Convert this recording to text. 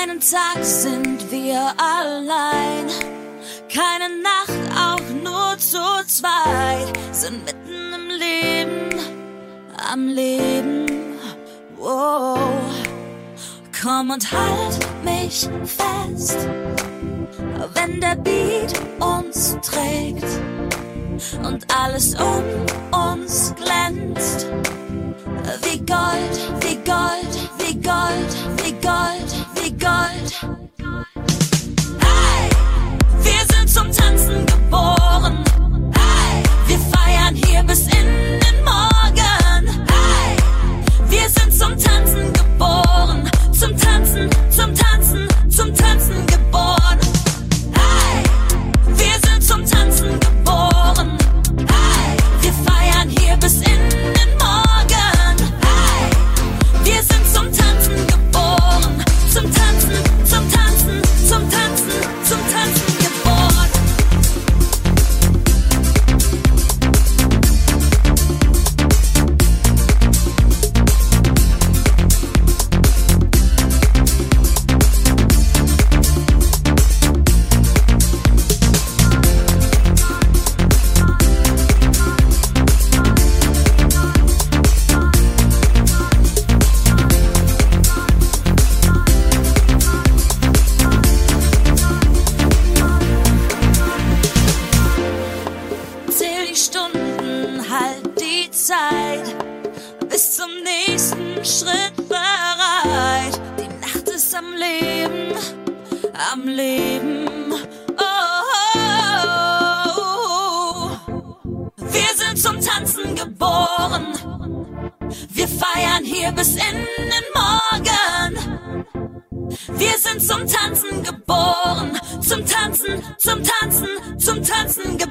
Jeden Tag sind wir allein. Keine Nacht, auch nur zu zweit. Sind mitten im Leben, am Leben. Wow. Komm und halt mich fest, wenn der Beat uns trägt und alles um uns glänzt. Zeit. Bis zum nächsten Schritt bereit. Die Nacht ist am Leben, am Leben. Oh, oh, oh. Wir sind zum Tanzen geboren. Wir feiern hier bis in den Morgen. Wir sind zum Tanzen geboren, zum Tanzen, zum Tanzen, zum Tanzen geboren.